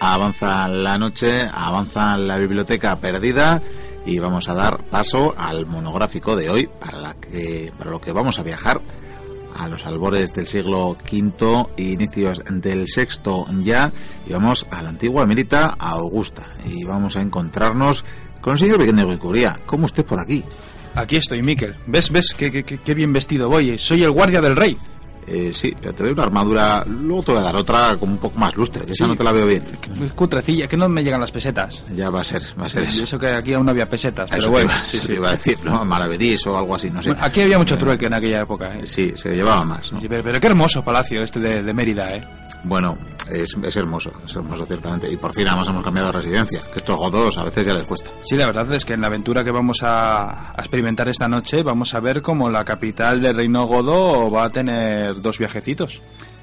avanza la noche, avanza la biblioteca perdida y vamos a dar paso al monográfico de hoy para, la que, para lo que vamos a viajar a los albores del siglo V inicios del sexto ya y vamos a la antigua Emérita Augusta y vamos a encontrarnos con el señor Vicente Guicuría. ¿Cómo usted por aquí? Aquí estoy, Miquel. ¿Ves, ves qué, qué bien vestido voy? Soy el guardia del rey. Eh, sí, pero te doy una armadura, luego te voy a dar otra con un poco más lustre, que esa no te la veo bien. Cutrecilla, que no me llegan las pesetas. Ya va a ser, va a ser eso. eso que aquí aún no había pesetas, pero Eso bueno. te iba, sí, eso sí. te iba a decir, ¿no? Maravedís o algo así, no sé. Bueno, Aquí había mucho trueque en aquella época, ¿eh? Sí, se llevaba más, ¿no? Pero, pero qué hermoso palacio este de, de Mérida, ¿eh? Bueno, es, es hermoso, es hermoso ciertamente. Y por fin además hemos cambiado de residencia, que estos godos a veces ya les cuesta. Sí, la verdad es que en la aventura que vamos a, a experimentar esta noche vamos a ver cómo la capital del Reino Godo va a tener dos viajecitos.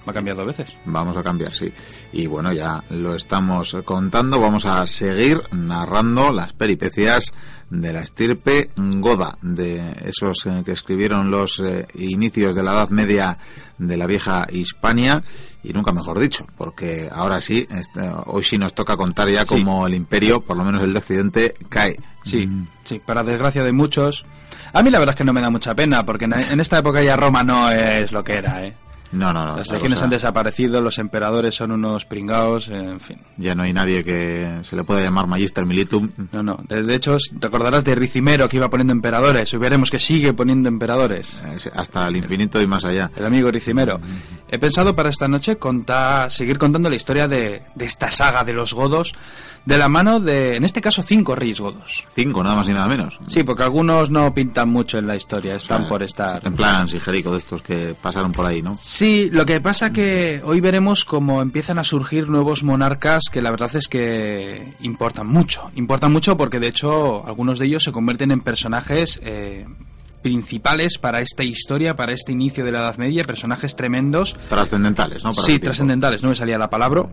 Va a cambiar dos veces. Vamos a cambiar, sí. Y bueno, ya lo estamos contando. Vamos a seguir narrando las peripecias de la estirpe goda, de esos eh, que escribieron los eh, inicios de la Edad Media de la vieja Hispania. Y nunca mejor dicho, porque ahora sí, este, hoy sí nos toca contar ya cómo el imperio, por lo menos el de Occidente, cae. Sí, sí, para desgracia de muchos. A mí la verdad es que no me da mucha pena, porque en, en esta época ya Roma no es lo que era, ¿eh? No, no, no. Las la legiones han desaparecido, los emperadores son unos pringaos, en fin. Ya no hay nadie que se le pueda llamar Magister Militum. No, no. De, de hecho, te acordarás de Ricimero que iba poniendo emperadores, veremos que sigue poniendo emperadores. Hasta el infinito y más allá. El amigo Ricimero. He pensado para esta noche contar, seguir contando la historia de, de esta saga de los godos, de la mano de, en este caso, cinco reyes godos. Cinco, nada más y nada menos. Sí, porque algunos no pintan mucho en la historia, están O sea, por estar. En plan sigerico de estos que pasaron por ahí, ¿no? Sí, lo que pasa que hoy veremos cómo empiezan a surgir nuevos monarcas que la verdad es que importan mucho. Importan mucho porque de hecho algunos de ellos se convierten en personajes eh, principales para esta historia, para este inicio de la Edad Media, personajes tremendos. Trascendentales, ¿no? Para sí, trascendentales, no me salía la palabra.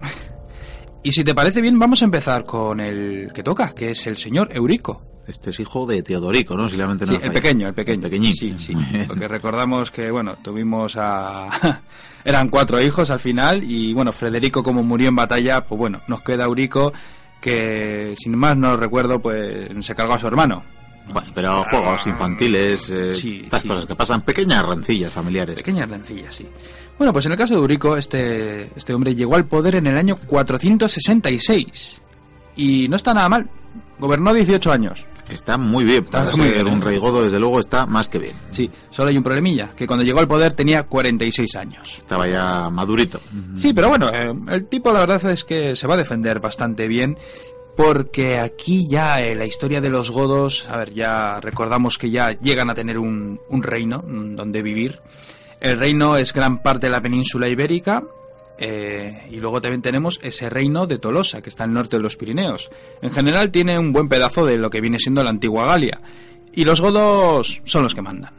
Y si te parece bien, vamos a empezar con el que toca, que es el señor Eurico. Este es hijo de Teodorico, ¿no? Si la mente no Sí, el pequeño, el pequeño. pequeñín. Sí, sí. Porque recordamos que, bueno, tuvimos a... Eran cuatro hijos al final y, bueno, Federico como murió en batalla, pues bueno, nos queda Eurico que, sin más no recuerdo, pues se cargó a su hermano. Bueno, pero juegos infantiles, eh, Sí, estas sí. cosas que pasan, pequeñas rencillas familiares. Pequeñas rencillas, sí. Bueno, pues en el caso de Eurico, este, este hombre llegó al poder en el año 466 y no está nada mal. Gobernó 18 años. Está muy bien, Está para muy ser bien, un ¿eh? rey godo, desde luego está más que bien. Sí, solo hay un problemilla, que cuando llegó al poder tenía 46 años. Estaba ya madurito. Sí, pero bueno, eh, el tipo la verdad es que se va a defender bastante bien. Porque aquí ya eh, la historia de los godos, a ver, ya recordamos que ya llegan a tener un, reino mm, donde vivir. El reino es gran parte de la península ibérica. eh, y luego también tenemos ese reino de Tolosa, que está al norte de los Pirineos. En general tiene un buen pedazo de lo que viene siendo la antigua Galia. Y los godos son los que mandan.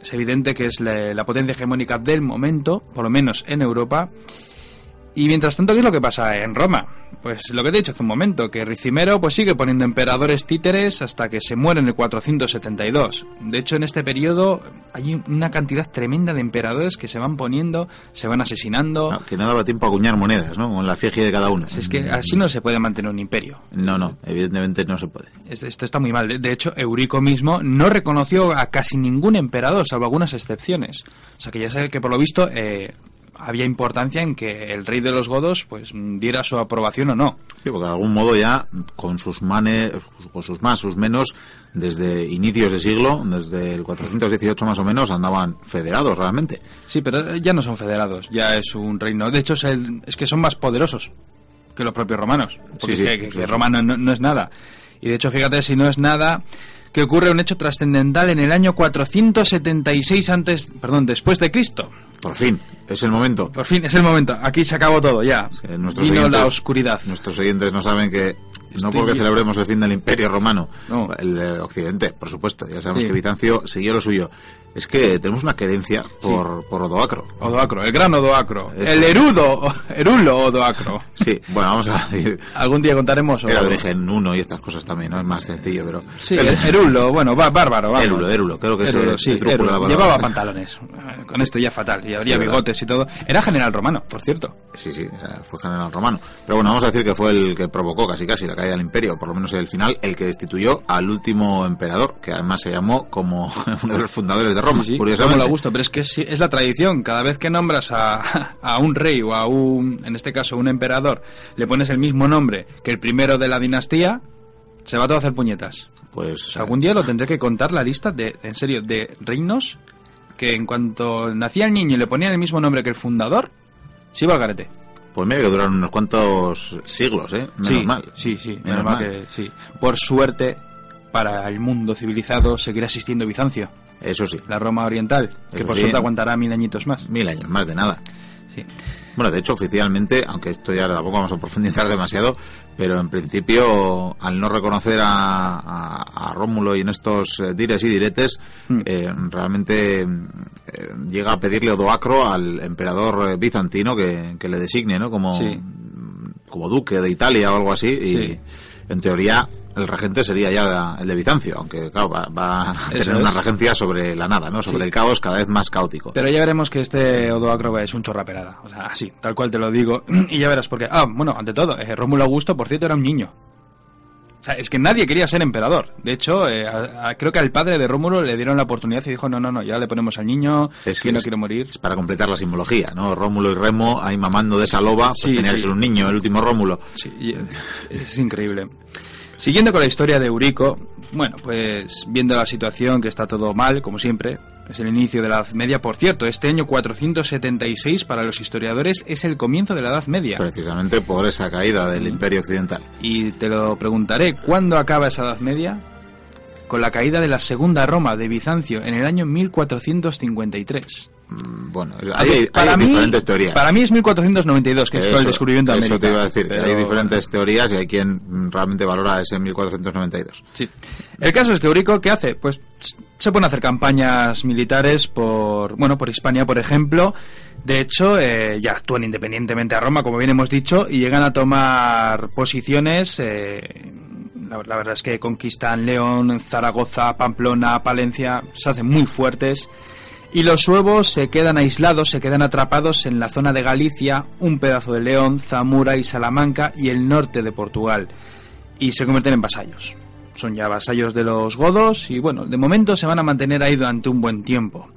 Es evidente que es la, la potencia hegemónica del momento, por lo menos en Europa. Y mientras tanto, ¿qué es lo que pasa en Roma? Pues lo que te he dicho hace un momento, que Ricimero pues sigue poniendo emperadores títeres hasta que se muere en el 472. De hecho, en este periodo hay una cantidad tremenda de emperadores que se van poniendo, se van asesinando. No, que no daba tiempo a acuñar monedas, ¿no? Con la figie de cada uno. Es que así no se puede mantener un imperio. No, no, evidentemente no se puede. Es- Esto está muy mal. De- hecho, Eurico mismo no reconoció a casi ningún emperador, salvo algunas excepciones. O sea que ya sabe que por lo visto eh, había importancia en que el rey de los godos pues diera su aprobación o no. Sí, porque de algún modo ya con sus manes, con sus más, sus menos, desde inicios de siglo, desde el 418 más o menos, andaban federados realmente. Sí, pero ya no son federados, ya es un reino. De hecho, es, el- es que son más poderosos que los propios romanos. Porque Sí, sí, que, que- sí, que sí. Roma no, no- no es nada. Y de hecho, fíjate, si no es nada, que ocurre un hecho trascendental en el año 476 antes, perdón, después de Cristo. Por fin, es el momento. Por fin, es el momento. Aquí se acabó todo, ya. Eh, Vino la oscuridad. Nuestros oyentes no saben que no porque celebremos el fin del Imperio Romano, el de Occidente, por supuesto. Ya sabemos que Bizancio siguió lo suyo. Es que tenemos una querencia por, por Odoacro. Odoacro, el gran Odoacro. El erudo, erulo Odoacro. Sí, bueno, vamos a decir. Algún día contaremos. Era de origen uno y estas cosas también, ¿no? Es más sencillo, pero. Sí, el, erulo, bueno, bárbaro. Erulo, erulo, creo que erulo, sí, Llevaba pantalones. Con esto ya fatal. Y habría bigotes y todo. Era general romano, por cierto. Sí, sí, fue general romano. Pero bueno, vamos a decir que fue el que provocó casi casi la caída del imperio, por lo menos en el final, el que destituyó al último emperador, que además se llamó como uno de los fundadores de Roma, sí, curiosamente. gusto, pero es que es, la tradición. Cada vez que nombras a, a, un rey o a un, en este caso, un emperador, le pones el mismo nombre que el primero de la dinastía, se va todo a hacer puñetas. Pues algún día lo tendré que contar la lista de, en serio, de reinos que en cuanto nacía el niño y le ponían el mismo nombre que el fundador, se iba al garete. Pues mira que duraron unos cuantos siglos, ¿eh? Menos sí, mal. Sí, sí, menos, mal. que sí. Por suerte, para el mundo civilizado seguirá existiendo Bizancio. Eso sí. La Roma Oriental, que por suerte aguantará mil añitos más. Mil años más de nada. Sí. Bueno, de hecho, oficialmente, aunque esto ya tampoco vamos a profundizar demasiado, pero en principio, al no reconocer a, Rómulo y en estos eh, dires y diretes, hmm. eh, realmente eh, llega a pedirle Odoacro al emperador bizantino que, le designe, ¿no? Como, como duque de Italia o algo así. Y en teoría, el regente sería ya el de Bizancio, aunque claro, va, a tener una regencia sobre la nada, ¿no? Sobre el caos cada vez más caótico. Pero ya veremos que este Odoacro es un chorraperada, o sea, así, tal cual te lo digo, y ya verás porque, ah, bueno, ante todo, eh, Rómulo Augusto, por cierto, era un niño. O sea, es que nadie quería ser emperador. De hecho, eh, creo que al padre de Rómulo le dieron la oportunidad y dijo, no, no, no, ya le ponemos al niño, es, que no quiere morir. Es para completar la simbología, ¿no? Rómulo y Remo ahí mamando de esa loba, pues tenía que ser un niño, el último Rómulo. Sí, es increíble. Siguiendo con la historia de Eurico, bueno, pues viendo la situación que está todo mal, como siempre, es el inicio de la Edad Media. Por cierto, este año 476 para los historiadores es el comienzo de la Edad Media. Precisamente por esa caída del Imperio Occidental. Y te lo preguntaré, ¿cuándo acaba esa Edad Media? Con la caída de la Segunda Roma de Bizancio en el año 1453. Mm, bueno, hay, diferentes teorías. Para mí es 1492, que es el descubrimiento de América. Eso te iba a decir, hay diferentes teorías y hay quien realmente valora ese 1492. Sí. El caso es que Eurico, ¿qué hace? Pues se pone a hacer campañas militares por, bueno, por Hispania, por ejemplo. De hecho, eh, ya actúan independientemente a Roma, como bien hemos dicho, y llegan a tomar posiciones. Eh, la, la, verdad es que conquistan León, Zaragoza, Pamplona, Palencia, se hacen muy fuertes y los suevos se quedan aislados, se quedan atrapados en la zona de Galicia, un pedazo de León, Zamora y Salamanca y el norte de Portugal. Y se convierten en vasallos. Son ya vasallos de los godos y bueno, de momento se van a mantener ahí durante un buen tiempo.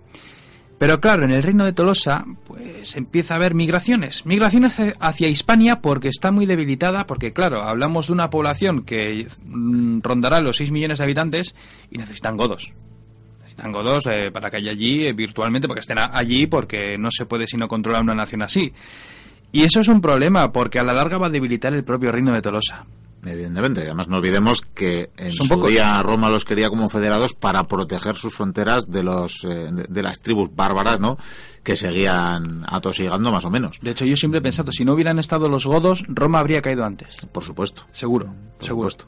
Pero claro, en el reino de Tolosa, pues empieza a haber migraciones. Migraciones hacia Hispania porque está muy debilitada, porque claro, hablamos de una población que mm, rondará los 6 millones de habitantes y necesitan godos. Tango 2 eh, para que haya allí eh, virtualmente, porque estén allí, porque no se puede sino controlar una nación así. Y eso es un problema, porque a la larga va a debilitar el propio reino de Tolosa. Evidentemente, además no olvidemos que en su día Roma los quería como federados para proteger sus fronteras de los eh, de, las tribus bárbaras, ¿no? Que seguían atosigando más o menos. De hecho, yo siempre he pensado, si no hubieran estado los godos, Roma habría caído antes. Por supuesto. Seguro, Por seguro. Supuesto.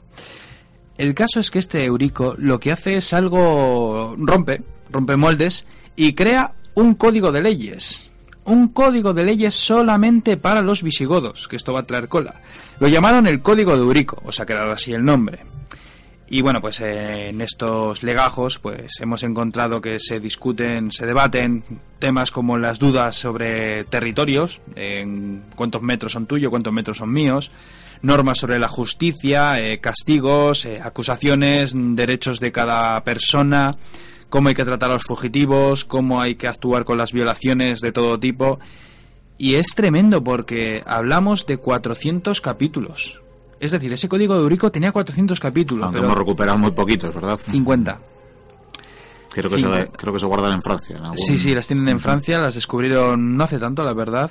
El caso es que este Eurico lo que hace es algo rompe, rompe moldes y crea un código de leyes. Un código de leyes solamente para los visigodos, que esto va a traer cola. Lo llamaron el Código de Eurico, o sea, quedado así el nombre. Y bueno, pues en estos legajos pues hemos encontrado que se discuten, se debaten temas como las dudas sobre territorios, en cuántos metros son tuyos, cuántos metros son míos, normas sobre la justicia, eh, castigos, eh, acusaciones, derechos de cada persona, cómo hay que tratar a los fugitivos, cómo hay que actuar con las violaciones de todo tipo. Y es tremendo porque hablamos de 400 capítulos. Es decir, ese código de Eurico tenía 400 capítulos. Aunque hemos recuperado muy poquitos, ¿verdad? 50. Creo que, se, creo que se guardan en Francia. Sí, sí, las tienen en Francia, las descubrieron no hace tanto, la verdad.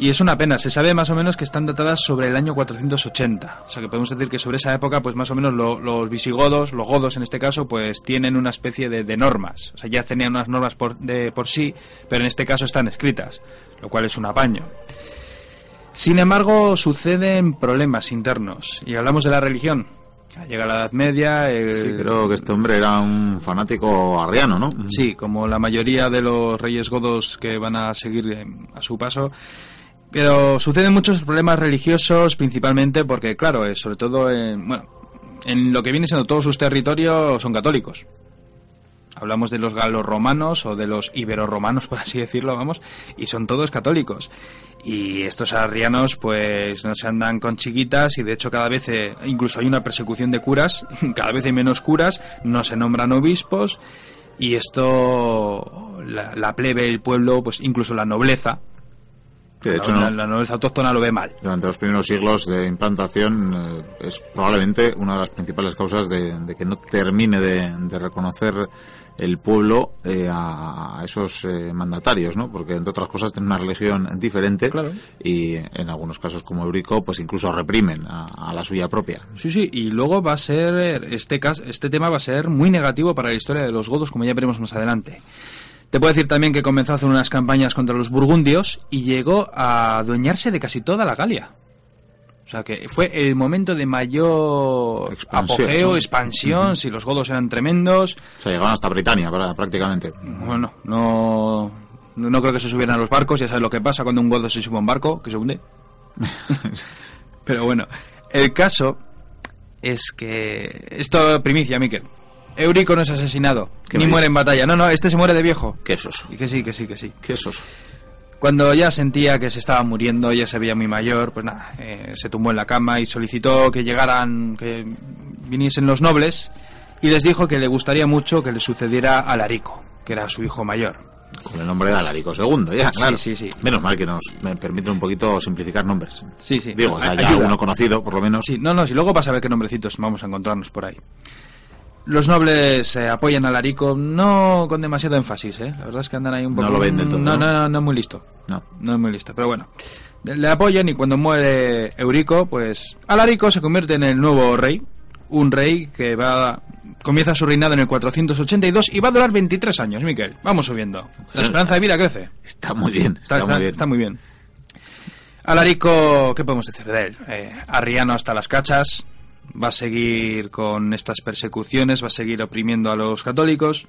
Y es una pena, se sabe más o menos que están datadas sobre el año 480. O sea que podemos decir que sobre esa época, pues más o menos los visigodos, los godos en este caso, pues tienen una especie de, normas. O sea, ya tenían unas normas por, de, por sí, pero en este caso están escritas, lo cual es un apaño. Sin embargo, suceden problemas internos. Y hablamos de la religión. Llega la Edad Media. el- Sí, creo que este hombre era un fanático arriano, ¿no? Sí, como la mayoría de los reyes godos que van a seguir eh, a su paso. Pero suceden muchos problemas religiosos, principalmente porque, claro, eh, sobre todo en, bueno, en lo que viene siendo todos sus territorios son católicos. Hablamos de los galos-romanos o de los ibero-romanos, por así decirlo, vamos, y son todos católicos. Y estos arrianos, pues, no se andan con chiquitas y de hecho cada vez, eh, incluso hay una persecución de curas, cada vez hay menos curas, no se nombran obispos y esto, la, la plebe, el pueblo, pues incluso la nobleza, Que de hecho, la, no, la nobleza autóctona lo ve mal. durante los primeros siglos de implantación eh, es probablemente una de las principales causas de, de que no termine de, de reconocer el pueblo eh, a, a esos eh, mandatarios, ¿no? Porque entre otras cosas tienen una religión diferente Claro. y en algunos casos como Eurico pues incluso reprimen a, a la suya propia. Sí, sí, y luego va a ser, este, cas- este tema va a ser muy negativo para la historia de los godos, como ya veremos más adelante. Te puedo decir también que comenzó a hacer unas campañas contra los burgundios y llegó a adueñarse de casi toda la Galia. O sea que fue el momento de mayor Expansión, apogeo, ¿no? expansión, si los godos eran tremendos. O sea, llegaron hasta Britania prácticamente. Bueno, no, no no creo que se subieran a los barcos, ya sabes lo que pasa cuando un godo se sube a un barco, que se hunde. Pero bueno, el caso es que... Esto primicia, Miquel. Eurico no es asesinado, ¿Qué ni muere en batalla. No, no, este se muere de viejo. ¿Qué? Y que sí, que sí, que sí. ¿Qué? Cuando ya sentía que se estaba muriendo, ya se veía muy mayor, pues nada, eh, se tumbó en la cama y solicitó que llegaran, que viniesen los nobles y les dijo que le gustaría mucho que le sucediera a Larico, que era su hijo mayor. Con el nombre de Alarico II, ya, Sí, claro. sí, sí. Menos mal que nos me permiten un poquito simplificar nombres. Sí, sí. Digo, Ay- ya uno conocido, por lo menos. Sí, no, no, si luego vas a ver qué nombrecitos vamos a encontrarnos por ahí. Los nobles eh, apoyan a Larico, no con demasiado énfasis, ¿eh? La verdad es que andan ahí un No poco... lo ven del todo, No, ¿no? no, no, no es muy listo. No. No es muy listo, pero bueno. Le apoyan y cuando muere Eurico, pues Alarico se convierte en el nuevo rey. Un rey que va comienza su reinado en el 482 y va a durar 23 años, Miquel. Vamos subiendo. La esperanza de vida crece. Está muy bien, está, Está, está- muy bien. está muy bien. Alarico, ¿qué podemos decir de él? Eh, arriano hasta las cachas, va a seguir con estas persecuciones, va a seguir oprimiendo a los católicos,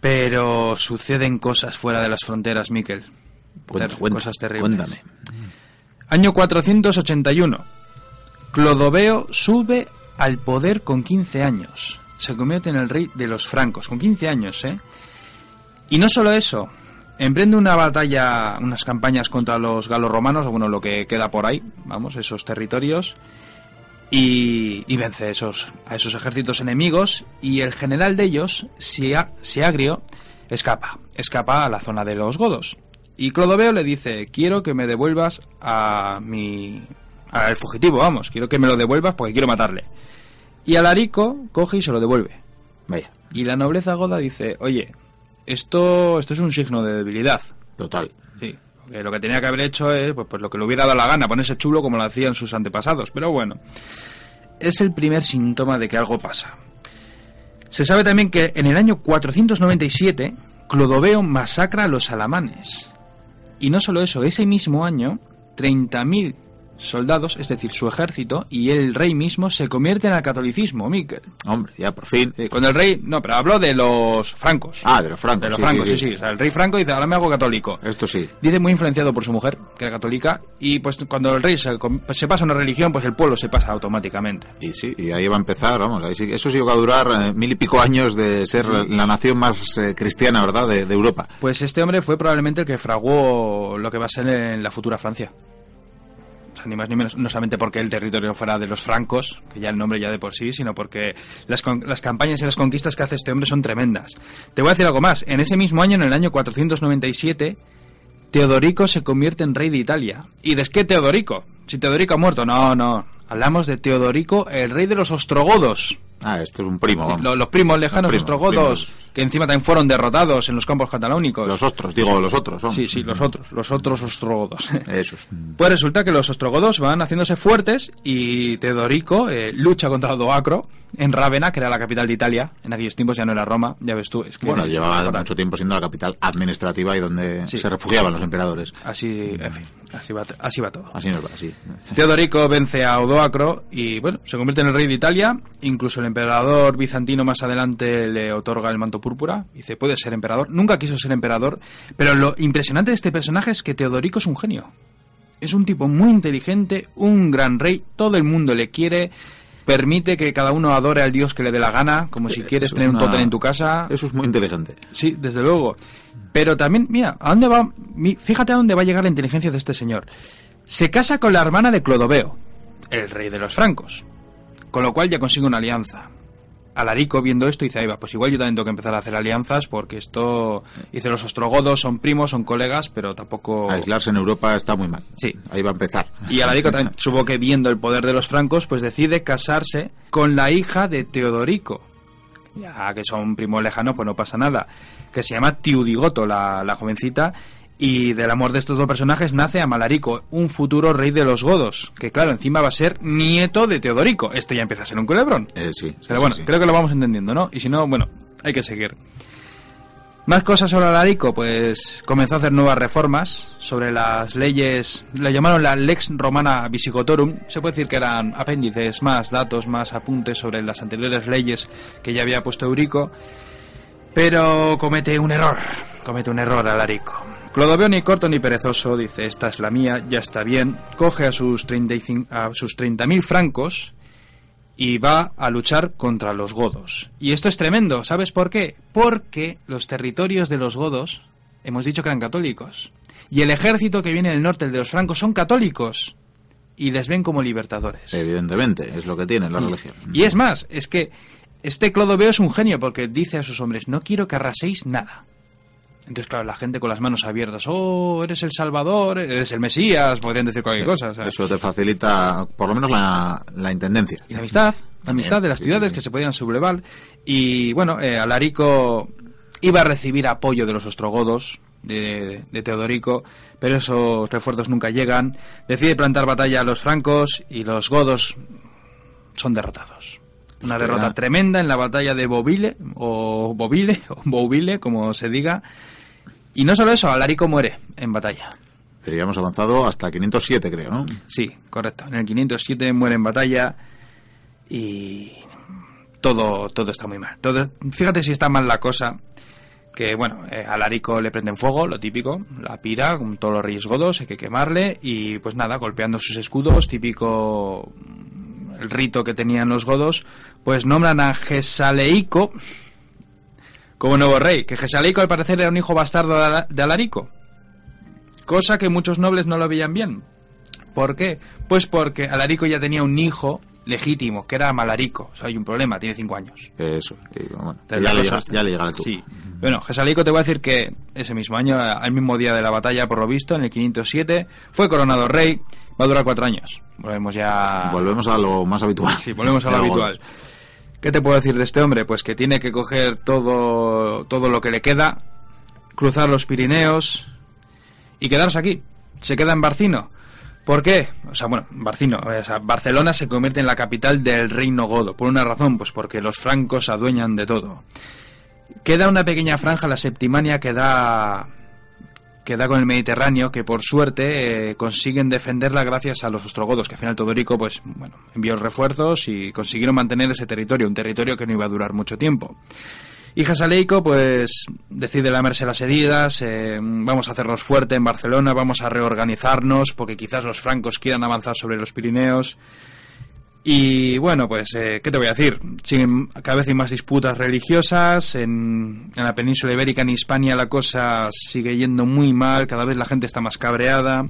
pero suceden cosas fuera de las fronteras, Miquel. Cuenta, cuenta, cosas terribles. Cuéntame. Año 481. Clodoveo sube al poder con 15 años. Se convierte en el rey de los francos, con 15 años, ¿eh? Y no solo eso, emprende una batalla, unas campañas contra los galos-romanos, o bueno, lo que queda por ahí, vamos, esos territorios, y, y vence a esos, a esos ejércitos enemigos, y el general de ellos, Sia- Siagrio, escapa, escapa a la zona de los godos. Y Clodoveo le dice, quiero que me devuelvas a mi... al fugitivo, vamos, quiero que me lo devuelvas porque quiero matarle. Y Alarico coge y se lo devuelve. Vaya, Y la nobleza goda dice, oye, esto, esto es un signo de debilidad. total. Que lo que tenía que haber hecho es pues, pues lo que le hubiera dado la gana, ponerse chulo como lo hacían sus antepasados. Pero bueno, es el primer síntoma de que algo pasa. Se sabe también que en el año 497 Clodoveo masacra a los alamanes. Y no solo eso, ese mismo año 30.000 soldados, es decir, su ejército y el rey mismo se convierten al catolicismo, Miquel. Hombre, ya por fin. Eh, Cuando el rey, no, pero hablo de los francos. Ah, de los francos. de los sí, francos, sí, sí, sí. O sea, el rey franco dice, ahora me hago católico. Esto sí. Dice muy influenciado por su mujer, que era católica, y pues cuando el rey se, pasa a una religión, pues el pueblo se pasa automáticamente. Y sí, y ahí va a empezar, vamos, ahí sí, eso sí va a durar eh, mil y pico años de ser la nación más eh, cristiana, ¿verdad?, de, de Europa. Pues este hombre fue probablemente el que fraguó lo que va a ser en la futura Francia. Ni más ni menos, no solamente porque el territorio fuera de los francos, que ya el nombre ya de por sí, sino porque las, las campañas y las conquistas que hace este hombre son tremendas. Te voy a decir algo más. En ese mismo año, en el año 497, Teodorico se convierte en rey de Italia. ¿Y de qué Teodorico? Si Teodorico ha muerto, no, no. Hablamos de Teodorico, el rey de los ostrogodos. Ah, esto es un primo, vamos. Los, los primos lejanos Los primos, ostrogodos. primos. que encima también fueron derrotados en los campos catalónicos. Los ostros, digo, los otros. Sí, sí, los otros, los otros ostrogodos. Esos. Pues resulta que los ostrogodos van haciéndose fuertes y Teodorico eh, lucha contra Odoacro en Rávena, que era la capital de Italia. En aquellos tiempos ya no era Roma, ya ves tú. Es que bueno, llevaba mucho tiempo siendo la capital administrativa y donde se refugiaban los emperadores. Así, en fin, así va, así va todo. Así nos va, así. Teodorico vence a Odoacro y, bueno, se convierte en el rey de Italia. Incluso el emperador bizantino más adelante le otorga el manto púrpura. Dice, puede ser emperador. Nunca quiso ser emperador. Pero lo impresionante de este personaje es que Teodorico es un genio. Es un tipo muy inteligente, un gran rey, todo el mundo le quiere, permite que cada uno adore al dios que le dé la gana, como si quieres tener un tótem en tu casa. Eso es muy inteligente. Sí, desde luego. Pero también, mira, ¿a dónde va? Fíjate a dónde va a llegar la inteligencia de este señor. Se casa con la hermana de Clodoveo, el rey de los francos, con lo cual ya consigue una alianza. Alarico viendo esto dice, ahí va, pues igual yo también tengo que empezar a hacer alianzas porque esto, dice, los ostrogodos son primos, son colegas, pero tampoco... Aislarse en Europa está muy mal. Sí. Ahí va a empezar. Y Alarico también, supongo que viendo el poder de los francos, pues decide casarse con la hija de Teodorico. Ya que son primos lejanos, pues no pasa nada. Que se llama Tiudigoto, la, la jovencita, y del amor de estos dos personajes nace Amalarico, un futuro rey de los godos, que claro, encima va a ser nieto de Teodorico. Esto ya empieza a ser un culebrón. Eh, sí, Pero bueno, creo que lo vamos entendiendo, ¿no? Y si no, bueno, hay que seguir. Más cosas sobre Alarico, pues comenzó a hacer nuevas reformas sobre las leyes, le llamaron la Lex Romana Visigotorum, se puede decir que eran apéndices, más datos, más apuntes sobre las anteriores leyes que ya había puesto Eurico, pero comete un error, comete un error Alarico. Clodoveo ni corto ni perezoso dice, esta es la mía, ya está bien, coge a sus 35, a sus 30.000 francos y va a luchar contra los godos. Y esto es tremendo, ¿sabes por qué? Porque los territorios de los godos hemos dicho que eran católicos. Y el ejército que viene del norte, el de los francos, son católicos. Y les ven como libertadores. Evidentemente, es lo que tiene la religión. Y es más, es que este Clodoveo es un genio porque dice a sus hombres, no quiero que arraséis nada. Entonces, claro, la gente con las manos abiertas, oh, eres el Salvador, eres el Mesías, podrían decir cualquier cosa. ¿sabes? Eso te facilita, por lo menos, la, la intendencia. Y la amistad, la amistad de las ciudades que se podían sublevar. Y bueno, eh, Alarico iba a recibir apoyo de los ostrogodos, de, de, Teodorico, pero esos refuerzos nunca llegan. Decide plantar batalla a los francos y los godos son derrotados. Una Espera. derrota tremenda en la batalla de Bovile, o Bovile, o Bouville, como se diga. Y no solo eso, Alarico muere en batalla. Pero ya hemos avanzado hasta 507, creo, ¿no? Sí, correcto. En el 507 muere en batalla y todo, todo está muy mal. Todo, fíjate si está mal la cosa. Que bueno, eh, a Alarico le prenden fuego, lo típico, la pira, con todos los reyes godos, hay que quemarle y pues nada, golpeando sus escudos, típico el rito que tenían los godos, pues nombran a Gesaleico como nuevo rey. Que Gesaleico al parecer era un hijo bastardo de Ala- de Alarico. Cosa que muchos nobles no lo veían bien. ¿Por qué? Pues porque Alarico ya tenía un hijo legítimo, que era Malarico. O sea, hay un problema, tiene cinco años. Eso. bueno, ya, le dejas. llega, ya le llegará tú. Sí. Bueno, Gesaleico te voy a decir que ese mismo año, al mismo día de la batalla, por lo visto, en el 507, fue coronado rey. Va a durar cuatro años. Volvemos ya... Volvemos a lo más habitual. Sí, volvemos a lo habitual. ¿Qué te puedo decir de este hombre? Pues que tiene que coger todo, todo lo que le queda, cruzar los Pirineos y quedarse aquí. Se queda en Barcino. ¿Por qué? O sea, bueno, Barcino, o sea, Barcelona se convierte en la capital del reino godo. ¿Por una razón? Pues porque los francos adueñan de todo. Queda una pequeña franja, la Septimania, que da, que da con el Mediterráneo, que por suerte eh, consiguen defenderla gracias a los ostrogodos, que al final Todorico, pues, bueno, envió refuerzos y consiguieron mantener ese territorio, un territorio que no iba a durar mucho tiempo. Y Jasaleico, pues, decide lamerse las heridas, eh, vamos a hacernos fuerte en Barcelona, vamos a reorganizarnos, porque quizás los francos quieran avanzar sobre los Pirineos. Y bueno, pues, eh, ¿qué te voy a decir? Cada vez hay más disputas religiosas. En, en la península ibérica, en Hispania, la cosa sigue yendo muy mal. Cada vez la gente está más cabreada.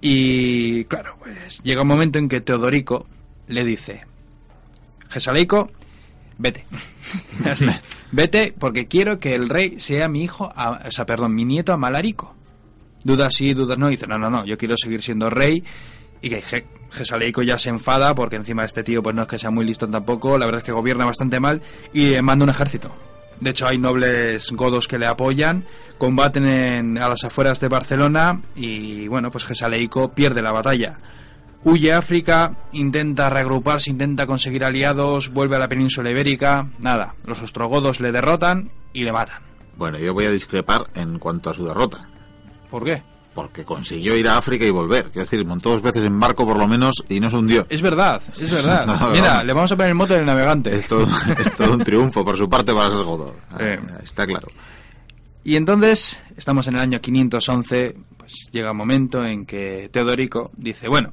Y claro, pues llega un momento en que Teodorico le dice: Gesaleico, vete. Vete porque quiero que el rey sea mi hijo, a- o sea, perdón, mi nieto Amalarico. Dudas sí, dudas no. Dice: No, no, no, yo quiero seguir siendo rey. Y que Gesaleico ya se enfada porque encima este tío pues no es que sea muy listo tampoco, la verdad es que gobierna bastante mal y eh, manda un ejército. De hecho, hay nobles godos que le apoyan, combaten en- a las afueras de Barcelona y, bueno, pues Gesaleico pierde la batalla. Huye a África, intenta reagruparse, intenta conseguir aliados, vuelve a la península ibérica. Nada, los ostrogodos le derrotan y le matan. Bueno, yo voy a discrepar en cuanto a su derrota. ¿Por qué? Porque consiguió ir a África y volver. Quiero decir, montó dos veces en barco por lo menos y no se hundió. Es verdad, es verdad. No, Mira, le vamos a poner el mote del navegante. Es todo, es todo un triunfo por su parte para ser godo. Eh. Está claro. Y entonces, estamos en el año 511, pues llega un momento en que Teodorico dice, bueno,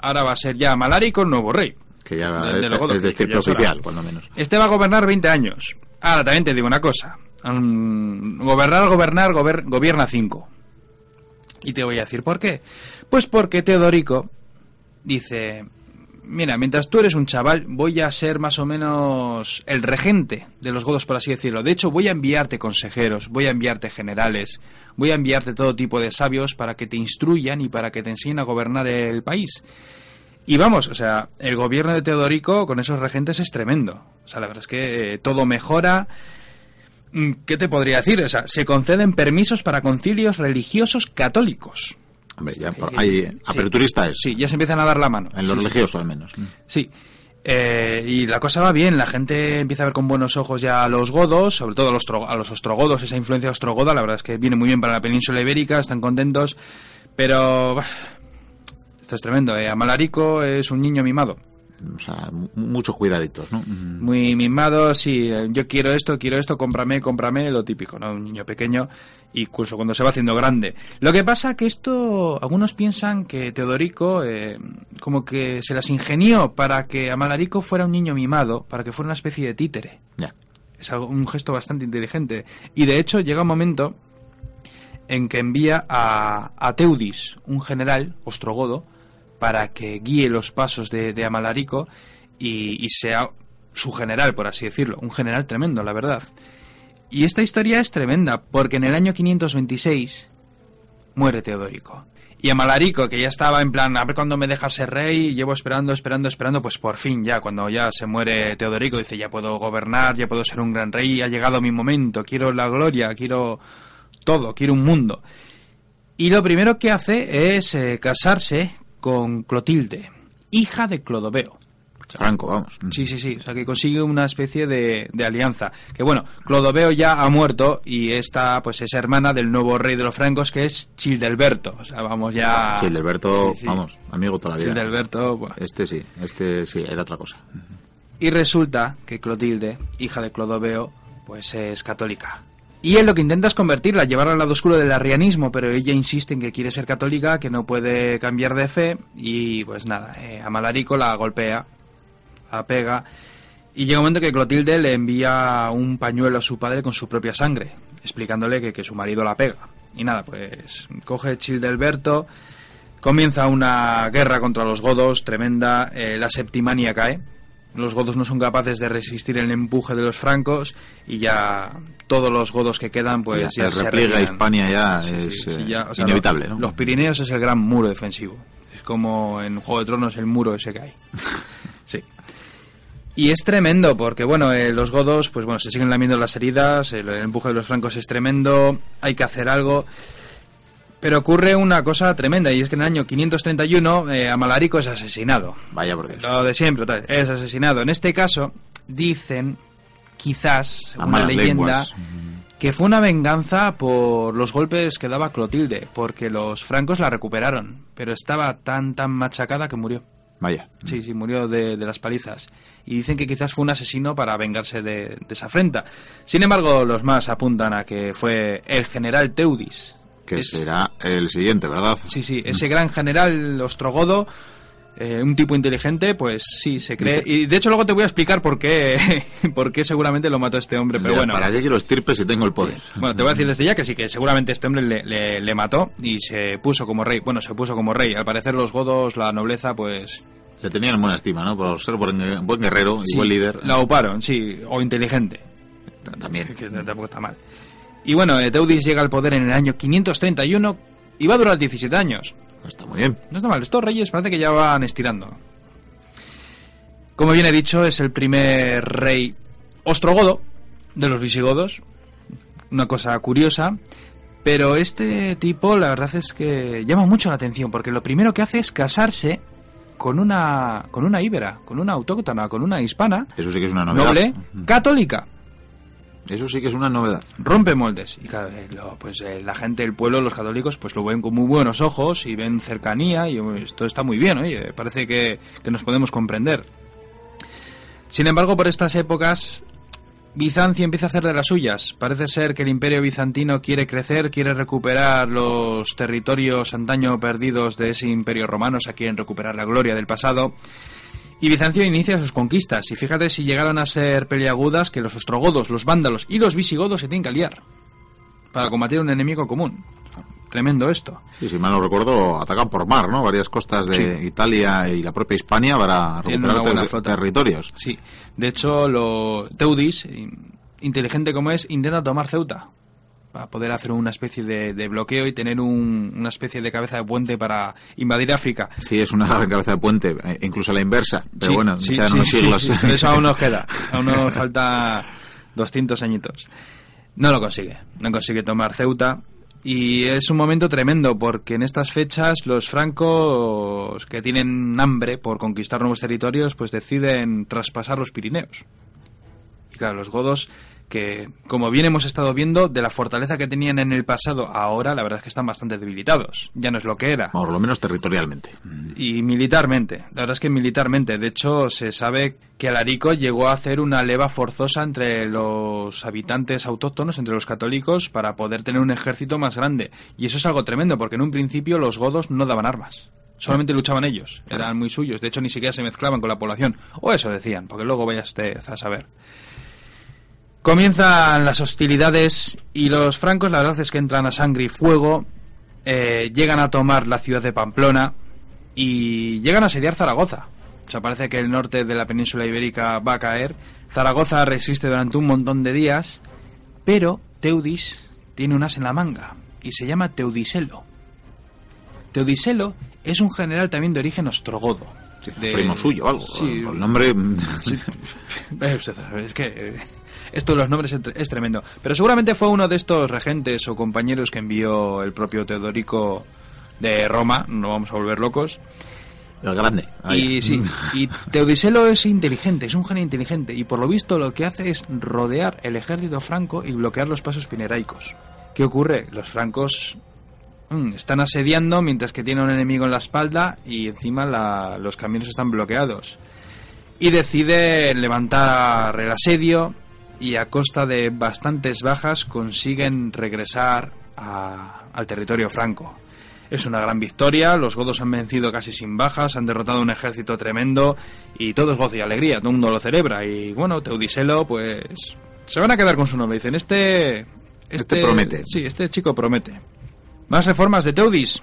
ahora va a ser ya Malarico el nuevo rey. Que ya De- de de es hora. oficial, cuando menos. Este va a gobernar 20 años. Ahora también te digo una cosa. Mm, gobernar, gobernar, gober- gobierna 5. Y te voy a decir por qué. Pues porque Teodorico dice, mira, mientras tú eres un chaval, voy a ser más o menos el regente de los godos, por así decirlo. De hecho, voy a enviarte consejeros, voy a enviarte generales, voy a enviarte todo tipo de sabios para que te instruyan y para que te enseñen a gobernar el país. Y vamos, o sea, el gobierno de Teodorico con esos regentes es tremendo. O sea, la verdad es que eh, todo mejora. Mm, ¿Qué te podría decir? O sea, se conceden permisos para concilios religiosos católicos. Hombre, ya por- Eh, hay sí. aperturista es. Sí, ya se empiezan a dar la mano. En lo Sí, sí. al menos. Sí. Eh, y la cosa va bien, la gente empieza a ver con buenos ojos ya a los godos, sobre todo a los, a los ostrogodos, esa influencia ostrogoda, la verdad es que viene muy bien para la península ibérica, están contentos, pero esto es tremendo, eh. Amalarico es un niño mimado, O sea, mu- muchos cuidaditos, ¿no? Mm. muy mimado, sí, eh, yo quiero esto, quiero esto, cómprame, cómprame, lo típico, ¿no? Un niño pequeño, incluso cuando se va haciendo grande. Lo que pasa que esto, algunos piensan que Teodorico eh, como que se las ingenió para que Amalarico fuera un niño mimado, para que fuera una especie de títere. Ya. Es algo, un gesto bastante inteligente. Y de hecho llega un momento en que envía a, a Teudis, un general ostrogodo, para que guíe los pasos de, Amalarico y, y sea su general, por así decirlo. Un general tremendo, la verdad. Y esta historia es tremenda, porque en el año 526 muere Teodorico. Y Amalarico, que ya estaba en plan, a ver cuándo me deja ser rey, llevo esperando, esperando, esperando, pues por fin ya, cuando ya se muere Teodorico, dice, ya puedo gobernar, ya puedo ser un gran rey, ha llegado mi momento, quiero la gloria, quiero todo, quiero un mundo. Y lo primero que hace es eh, casarse con Clotilde, hija de Clodoveo. Franco, vamos. Sí, sí, sí. O sea, que consigue una especie de, de alianza. Que bueno, Clodoveo ya ha muerto y esta, pues, es hermana del nuevo rey de los francos, que es Childelberto. O sea, vamos ya. Sí, sí. vamos, amigo toda la vida. Childelberto, buah. Este sí, este sí, era otra cosa. Y resulta que Clotilde, hija de Clodoveo, pues es católica. Y él lo que intenta es convertirla, llevarla al lado oscuro del arrianismo, pero ella insiste en que quiere ser católica, que no puede cambiar de fe, y pues nada, eh, Amalarico la golpea, la pega, y llega un momento que Clotilde le envía un pañuelo a su padre con su propia sangre, explicándole que, que su marido la pega. Y nada, pues coge Childelberto, comienza una guerra contra los godos tremenda, eh, la septimania cae, los godos no son capaces de resistir el empuje de los francos y ya todos los godos que quedan pues Ya, ya, el se repliegue a. Hispania ya Sí, es sí, eh, sí, ya, o sea, inevitable, los, ¿no? los Pirineos es el gran muro defensivo. Es como en Juego de Tronos el muro ese que hay. sí. Y es tremendo porque, bueno, eh, los godos, pues bueno, se siguen lamiendo las heridas, el, el empuje de los francos es tremendo, hay que hacer algo. Pero ocurre una cosa tremenda y es que en el año 531 eh, Amalarico es asesinado. Vaya por Dios. Lo de siempre, es asesinado. En este caso, dicen, quizás, A según la malas leyenda, lenguas. que fue una venganza por los golpes que daba Clotilde, porque los francos la recuperaron, pero estaba tan, tan machacada que murió. Vaya. Sí, sí, murió de, de las palizas. Y dicen que quizás fue un asesino para vengarse de, de esa afrenta. Sin embargo, los más apuntan a que fue el general Teudis. Que Es- será el siguiente, ¿verdad? Sí, sí, ese gran general ostrogodo, eh, un tipo inteligente, pues sí, se cree. Y de hecho luego te voy a explicar por qué, por qué seguramente lo mató este hombre, pero Mira, bueno. ¿Para qué quiero estirpe si tengo el poder? Bueno, te voy a decir desde ya que sí, que seguramente este hombre le, le- le mató y se puso como rey. Bueno, se puso como rey. Al parecer los godos, la nobleza, pues... Le tenían buena estima, ¿no? Por ser buen, buen guerrero y buen líder. La ocuparon, sí, o inteligente. También. Que tampoco está mal. Y bueno, eh, Teudis llega al poder en el año 531 y va a durar 17 años. Está muy bien. No está mal, estos reyes parece que ya van estirando. Como bien he dicho, es el primer rey ostrogodo de los visigodos, una cosa curiosa, pero este tipo la verdad es que llama mucho la atención porque lo primero que hace es casarse con una con una íbera, con una autóctona, con una hispana, Eso sí que es una novedad. noble, católica. Eso sí que es una novedad. rompe moldes. Y claro eh, pues eh, la gente del pueblo los católicos pues lo ven con muy buenos ojos y ven cercanía y esto está muy bien oye parece que, que nos podemos comprender. Sin embargo por estas épocas Bizancio empieza a hacer de las suyas. Parece ser que el imperio bizantino quiere crecer quiere recuperar los territorios antaño perdidos de ese imperio romano o sea quieren recuperar la gloria del pasado y Bizancio inicia sus conquistas, y fíjate si llegaron a ser peliagudas que los ostrogodos, los vándalos y los visigodos se tienen que aliar para combatir un enemigo común. Tremendo esto. Sí, si mal no recuerdo, atacan por mar, ¿no? Varias costas de Italia y la propia Hispania para recuperar ter- territorios. Sí, de hecho, lo, Teudis, in- inteligente como es, intenta tomar Ceuta para poder hacer una especie de, de bloqueo y tener un- una especie de cabeza de puente para invadir África. Sí, es una cabeza de puente, eh, incluso la inversa. Pero Sí, bueno, sí, quedan sí, unos siglos. pero eso aún nos queda. Aún nos falta 200 añitos. No lo consigue. No consigue tomar Ceuta. Y es un momento tremendo porque en estas fechas los francos que tienen hambre por conquistar nuevos territorios pues deciden traspasar los Pirineos. Y claro, los godos que, como bien hemos estado viendo, de la fortaleza que tenían en el pasado, ahora la verdad es que están bastante debilitados. Ya no es lo que era Por lo menos territorialmente. y militarmente. La verdad es que militarmente. De hecho, se sabe que Alarico llegó a hacer una leva forzosa entre los habitantes autóctonos, entre los católicos, para poder tener un ejército más grande. Y eso es algo tremendo, porque en un principio los godos no daban armas. Solamente luchaban ellos. Eran muy suyos. De hecho, ni siquiera se mezclaban con la población. O eso decían, porque luego vaya usted a saber. Comienzan las hostilidades y los francos la verdad es que entran a sangre y fuego, eh, llegan a tomar la ciudad de Pamplona y llegan a asediar Zaragoza. O sea, parece que el norte de la península ibérica va a caer. Zaragoza resiste durante un montón de días, pero Teudis tiene un as en la manga y se llama Teudiselo. Teudiselo es un general también de origen ostrogodo. De- Primo suyo algo. Sí, el nombre. es que eh, esto de los nombres es, tre- es tremendo. Pero seguramente fue uno de estos regentes o compañeros que envió el propio Teodorico de Roma, no vamos a volver locos. El grande. Ahí. Y sí, y Teodiselo es inteligente, es un genio inteligente, y por lo visto lo que hace es rodear el ejército franco y bloquear los pasos pineraicos. ¿Qué ocurre? Los francos mm, están asediando mientras que tienen un enemigo en la espalda y encima la- los caminos están bloqueados. Y decide levantar el asedio y a costa de bastantes bajas consiguen regresar a- al territorio franco. Es una gran victoria, los godos han vencido casi sin bajas, han derrotado un ejército tremendo y todo es gozo y alegría, todo el mundo lo celebra. Y bueno, Teudiselo, pues se van a quedar con su nombre. Dicen, este. Este promete. Sí, este chico promete. Más reformas de Teudis.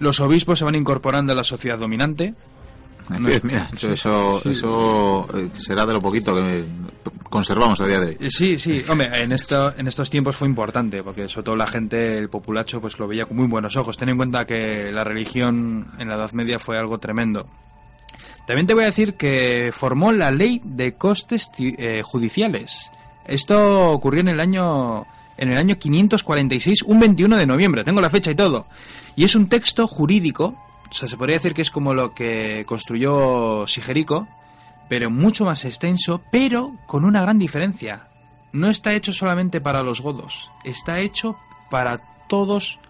Los obispos se van incorporando a la sociedad dominante. No. Mira, eso, eso, eso, eh, será de lo poquito que conservamos a día de hoy. Sí, sí, hombre, en, esto, en estos tiempos fue importante, porque sobre todo la gente, el populacho, pues lo veía con muy buenos ojos. Ten en cuenta que la religión en la Edad Media fue algo tremendo. También te voy a decir que formó la ley de costes eh, judiciales. Esto ocurrió en el año en el año 546, un 21 de noviembre, tengo la fecha y todo. Y es un texto jurídico, o sea, se podría decir que es como lo que construyó Sigerico, pero mucho más extenso, pero con una gran diferencia. No está hecho solamente para los godos, está hecho para todos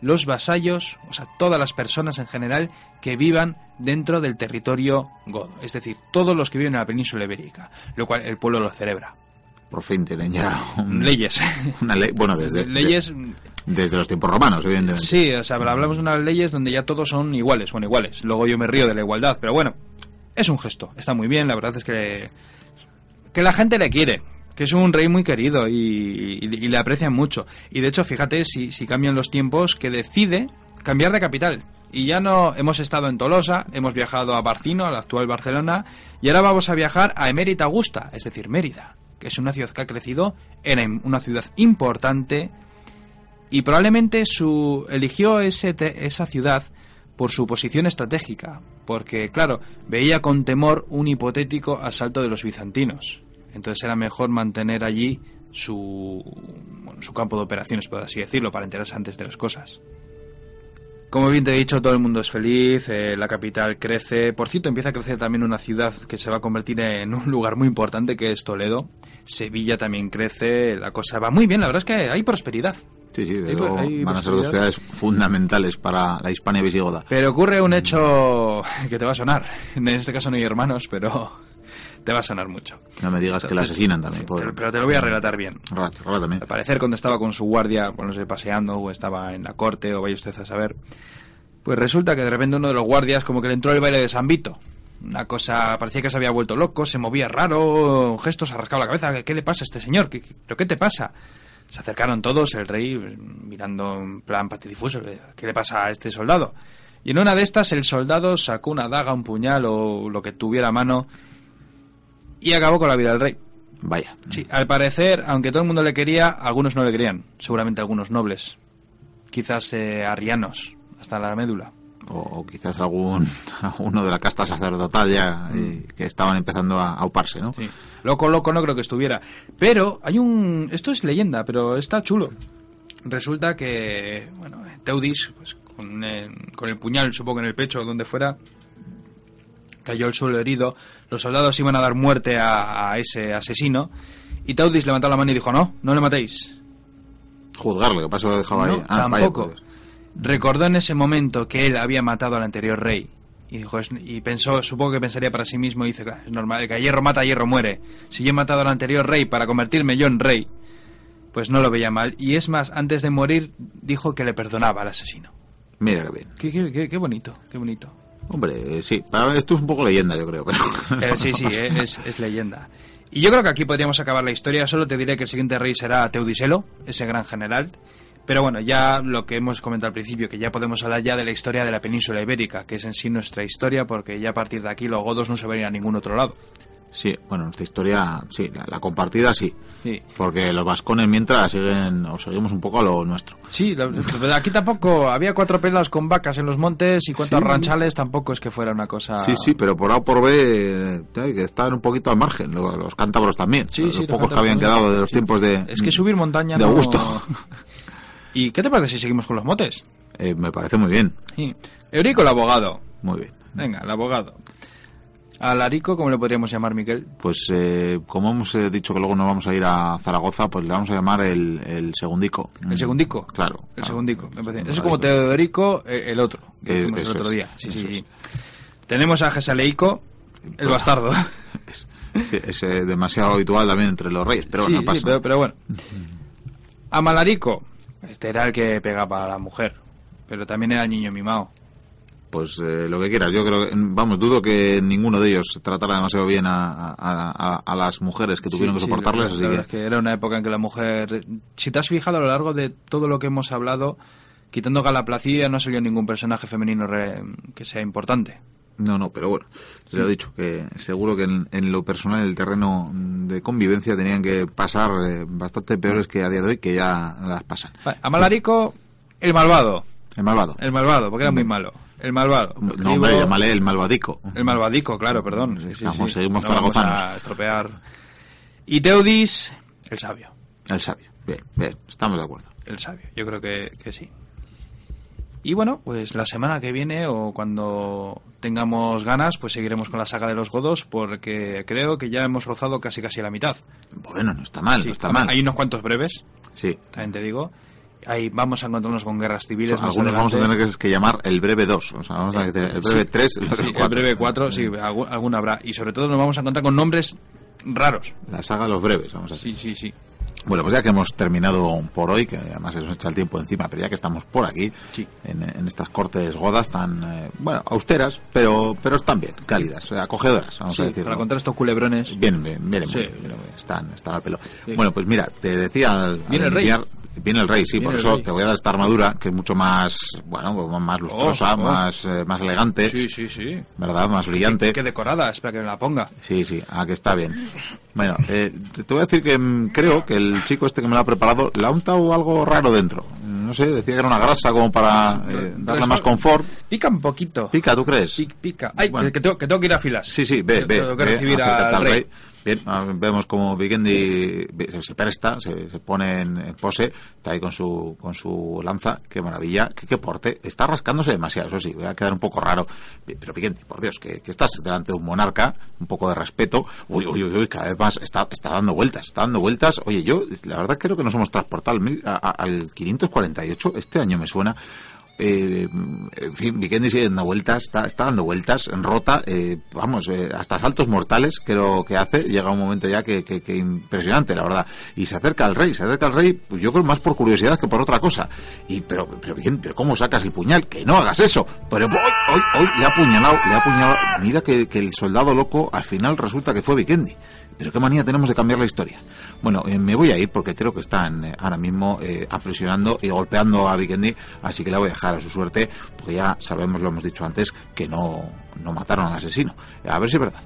los vasallos, o sea, todas las personas en general que vivan dentro del territorio godo, es decir, todos los que viven en la península ibérica, lo cual el pueblo lo celebra. Por fin tienen ya un- Leyes. una ley. Bueno, desde, Leyes, de- desde los tiempos romanos, evidentemente. sí, o sea, hablamos de unas leyes donde ya todos son iguales, son iguales. Luego yo me río de la igualdad, pero bueno, es un gesto, está muy bien, la verdad es que que la gente le quiere, que es un rey muy querido y, le aprecian mucho. Y de hecho, fíjate, si, si cambian los tiempos, que decide cambiar de capital. Y ya no hemos estado en Tolosa, hemos viajado a Barcino, a la actual Barcelona, y ahora vamos a viajar a Emérita Augusta, es decir, Mérida, que es una ciudad que ha crecido en una ciudad importante y probablemente su eligió ese esa ciudad por su posición estratégica, porque claro, veía con temor un hipotético asalto de los bizantinos. Entonces era mejor mantener allí su, su campo de operaciones, por así decirlo, para enterarse antes de las cosas. Como bien te he dicho, todo el mundo es feliz, eh, la capital crece. Por cierto, empieza a crecer también una ciudad que se va a convertir en un lugar muy importante que es Toledo. Sevilla también crece, la cosa va muy bien, la verdad es que hay prosperidad. Sí, sí, de luego hay van a ser dos ciudades fundamentales para la Hispania visigoda. Pero ocurre un hecho que te va a sonar. En este caso no hay hermanos, pero te va a sonar mucho. No me digas que la asesinan también. Sí, por- pero, pero te lo voy a relatar bien. Relata, relátame. Al parecer, cuando estaba con su guardia, bueno, no sé, paseando o estaba en la corte o vaya usted a saber, pues resulta que de repente uno de los guardias como que le entró el baile de San Vito. Una cosa, parecía que se había vuelto loco, se movía raro, gestos, se rascaba la cabeza. ¿Qué, qué le pasa a este señor? ¿Qué, qué- ¿Pero qué te pasa? Se acercaron todos, el rey mirando en plan patidifuso, ¿qué le pasa a este soldado? Y en una de estas el soldado sacó una daga, un puñal o lo que tuviera a mano y acabó con la vida del rey. Vaya. Sí, al parecer, aunque todo el mundo le quería, algunos no le querían. Seguramente algunos nobles. Quizás eh, arrianos, hasta la médula. O, o quizás algún alguno de la casta sacerdotal ya eh, que estaban empezando a auparse, ¿no? Mm. Sí. Loco, loco no creo que estuviera. Pero hay un... Esto es leyenda, pero está chulo. Resulta que, bueno, Teudis, pues, con, eh, con el puñal, supongo en el pecho o donde fuera, cayó al suelo herido. Los soldados iban a dar muerte a, a ese asesino. Y Teudis levantó la mano y dijo, no, no le matéis. Juzgarlo, que pasó lo dejaba No, ahí. Ah, tampoco. Recordó en ese momento que él había matado al anterior rey. Y, dijo, es- y pensó, supongo que pensaría para sí mismo, y dice, "Claro, es normal, que a hierro mata, a hierro muere. Si yo he matado al anterior rey para convertirme yo en rey, pues no lo veía mal. Y es más, antes de morir, dijo que le perdonaba al asesino. Mira qué bien. Qué, qué- qué- qué bonito, qué bonito. Hombre, eh, sí, para esto es un poco leyenda, yo creo. Pero... Eh, sí, sí, eh, es, es leyenda. Y yo creo que aquí podríamos acabar la historia. Solo te diré que el siguiente rey será Teudiselo, ese gran general. Pero bueno, ya lo que hemos comentado al principio, que ya podemos hablar ya de la historia de la península ibérica, que es en sí nuestra historia, porque ya a partir de aquí los godos no se ven a ningún otro lado. Sí, bueno, nuestra historia, sí, la, la compartida sí. Sí, Porque los vascones mientras siguen, o seguimos un poco a lo nuestro. sí la- la- aquí tampoco había cuatro pelas con vacas en los montes y cuantos Sí. ranchales tampoco es que fuera una cosa... Sí, sí, pero por A o por B, eh, que estar un poquito al margen. Los, los cántabros también. Sí, los sí, los pocos que habían también. quedado de los tiempos de. Es que subir montaña de no- Augusto. ¿Y qué te parece si seguimos con los motes? Eh, me parece muy bien. Sí. Eurico el abogado. Muy bien. Venga, el abogado. Al Arico, ¿cómo le podríamos llamar, Miguel? Pues eh, como hemos eh, dicho que luego nos vamos a ir a Zaragoza, pues le vamos a llamar el, el segundico. ¿El Mm, Claro. Claro. El claro. segundico. me parece. Eso es como Teodorico, eh, el otro, que Eh, el otro día. Sí, sí, sí. Tenemos a Gesaleico, el Total. bastardo. Es, demasiado habitual también entre los reyes, pero bueno, pasa. pero, pero bueno. A Malarico, este era el que pegaba a la mujer, pero también era el niño mimado. Pues eh, lo que quieras. Yo creo que, vamos, dudo que ninguno de ellos tratara demasiado bien a, a- a- a las mujeres que tuvieron Sí, que soportarles, así que... es que era una época en que la mujer... Si te has fijado a lo largo de todo lo que hemos hablado, quitando Gala Placidia no salió ningún personaje femenino re- que sea importante. No, no, pero bueno, se lo he dicho, que seguro que en, en lo personal, en el terreno de convivencia, tenían que pasar eh, bastante peores que a día de hoy, que ya las pasan. Vale, A Malarico, el malvado. El malvado. El malvado, porque era muy malo. El malvado. no, hombre, llámale el malvadico. El malvadico, claro, perdón. Sí, sí, Estamos- sí. seguimos no vamos zaragozanos. a estropear. Y Teudis, el sabio. El sabio. Bien, bien, estamos de acuerdo. El sabio, yo creo que, que sí. Y bueno, pues la semana que viene o cuando tengamos ganas, pues seguiremos con la saga de los godos porque creo que ya hemos rozado casi casi la mitad. Bueno, no está mal, Sí, no está mal. Hay unos cuantos breves, Sí. también te digo. Ahí vamos a encontrarnos con guerras civiles. más Algunos vamos a tener que, que llamar el breve 2. O sea, vamos a tener el breve 3, el breve Sí, 4. el breve 4, sí, algún, alguna habrá. Y sobre todo nos vamos a encontrar con nombres raros. La saga de los breves, vamos a decir. Sí, sí, sí. Bueno, pues ya que hemos terminado por hoy, que además se nos echa el tiempo encima, pero ya que estamos por aquí, Sí. en, en estas cortes godas tan, eh, bueno, austeras, pero pero están bien, cálidas, eh, acogedoras, vamos Sí, a decirlo. para contar estos culebrones. Bien, vienen muy Sí. bien, bien, están, están al pelo. Bueno, pues mira, te decía al, al Viene el rey. viene el rey, sí, Viene por eso rey. te voy a dar esta armadura, que es mucho más, bueno, más lustrosa, Oh, oh. más, eh, más elegante, Sí, sí, sí. ¿verdad? Más brillante. Qué decorada, espera que me la ponga. Sí, sí, ah, que está bien. Bueno, eh, te te voy a decir que mm, creo que el chico este que me lo ha preparado le ha untado algo raro dentro. No sé, decía que era una grasa como para eh, darle más confort. Pica un poquito. Pica, ¿tú crees? Pic- pica. Ay, Bueno. que, tengo, que tengo que ir a filas. Sí, sí, ve, ve. Tengo que ve, recibir al al rey. Bien, ah, vemos como Vikendi se presta, se, pone en, pose, está ahí con su, con su lanza, qué maravilla, qué, porte, está rascándose demasiado, eso sí, voy a quedar un poco raro, pero Vikendi, por Dios, que, estás delante de un monarca, un poco de respeto, uy, uy, uy, cada vez más está, está dando vueltas, está dando vueltas, oye, yo la verdad creo que nos hemos transportado al, al 548, este año me suena, eh, en fin, Vikendi sigue dando vueltas, está, dando vueltas, en rota, eh, vamos, eh, hasta saltos mortales creo que hace, llega un momento ya que, impresionante, la verdad, y se acerca al rey, se acerca al rey, pues yo creo más por curiosidad que por otra cosa, y pero, pero pero ¿cómo sacas el puñal? Que no hagas eso, pero hoy, hoy, hoy le ha apuñalado, le ha apuñalado, mira que, el soldado loco al final resulta que fue Vikendi, pero qué manía tenemos de cambiar la historia. Bueno, me voy a ir porque creo que están ahora mismo apresionando y golpeando a Vikendi, así que la voy a a su suerte, porque ya sabemos, lo hemos dicho antes, que no, no mataron al asesino. A ver si es verdad.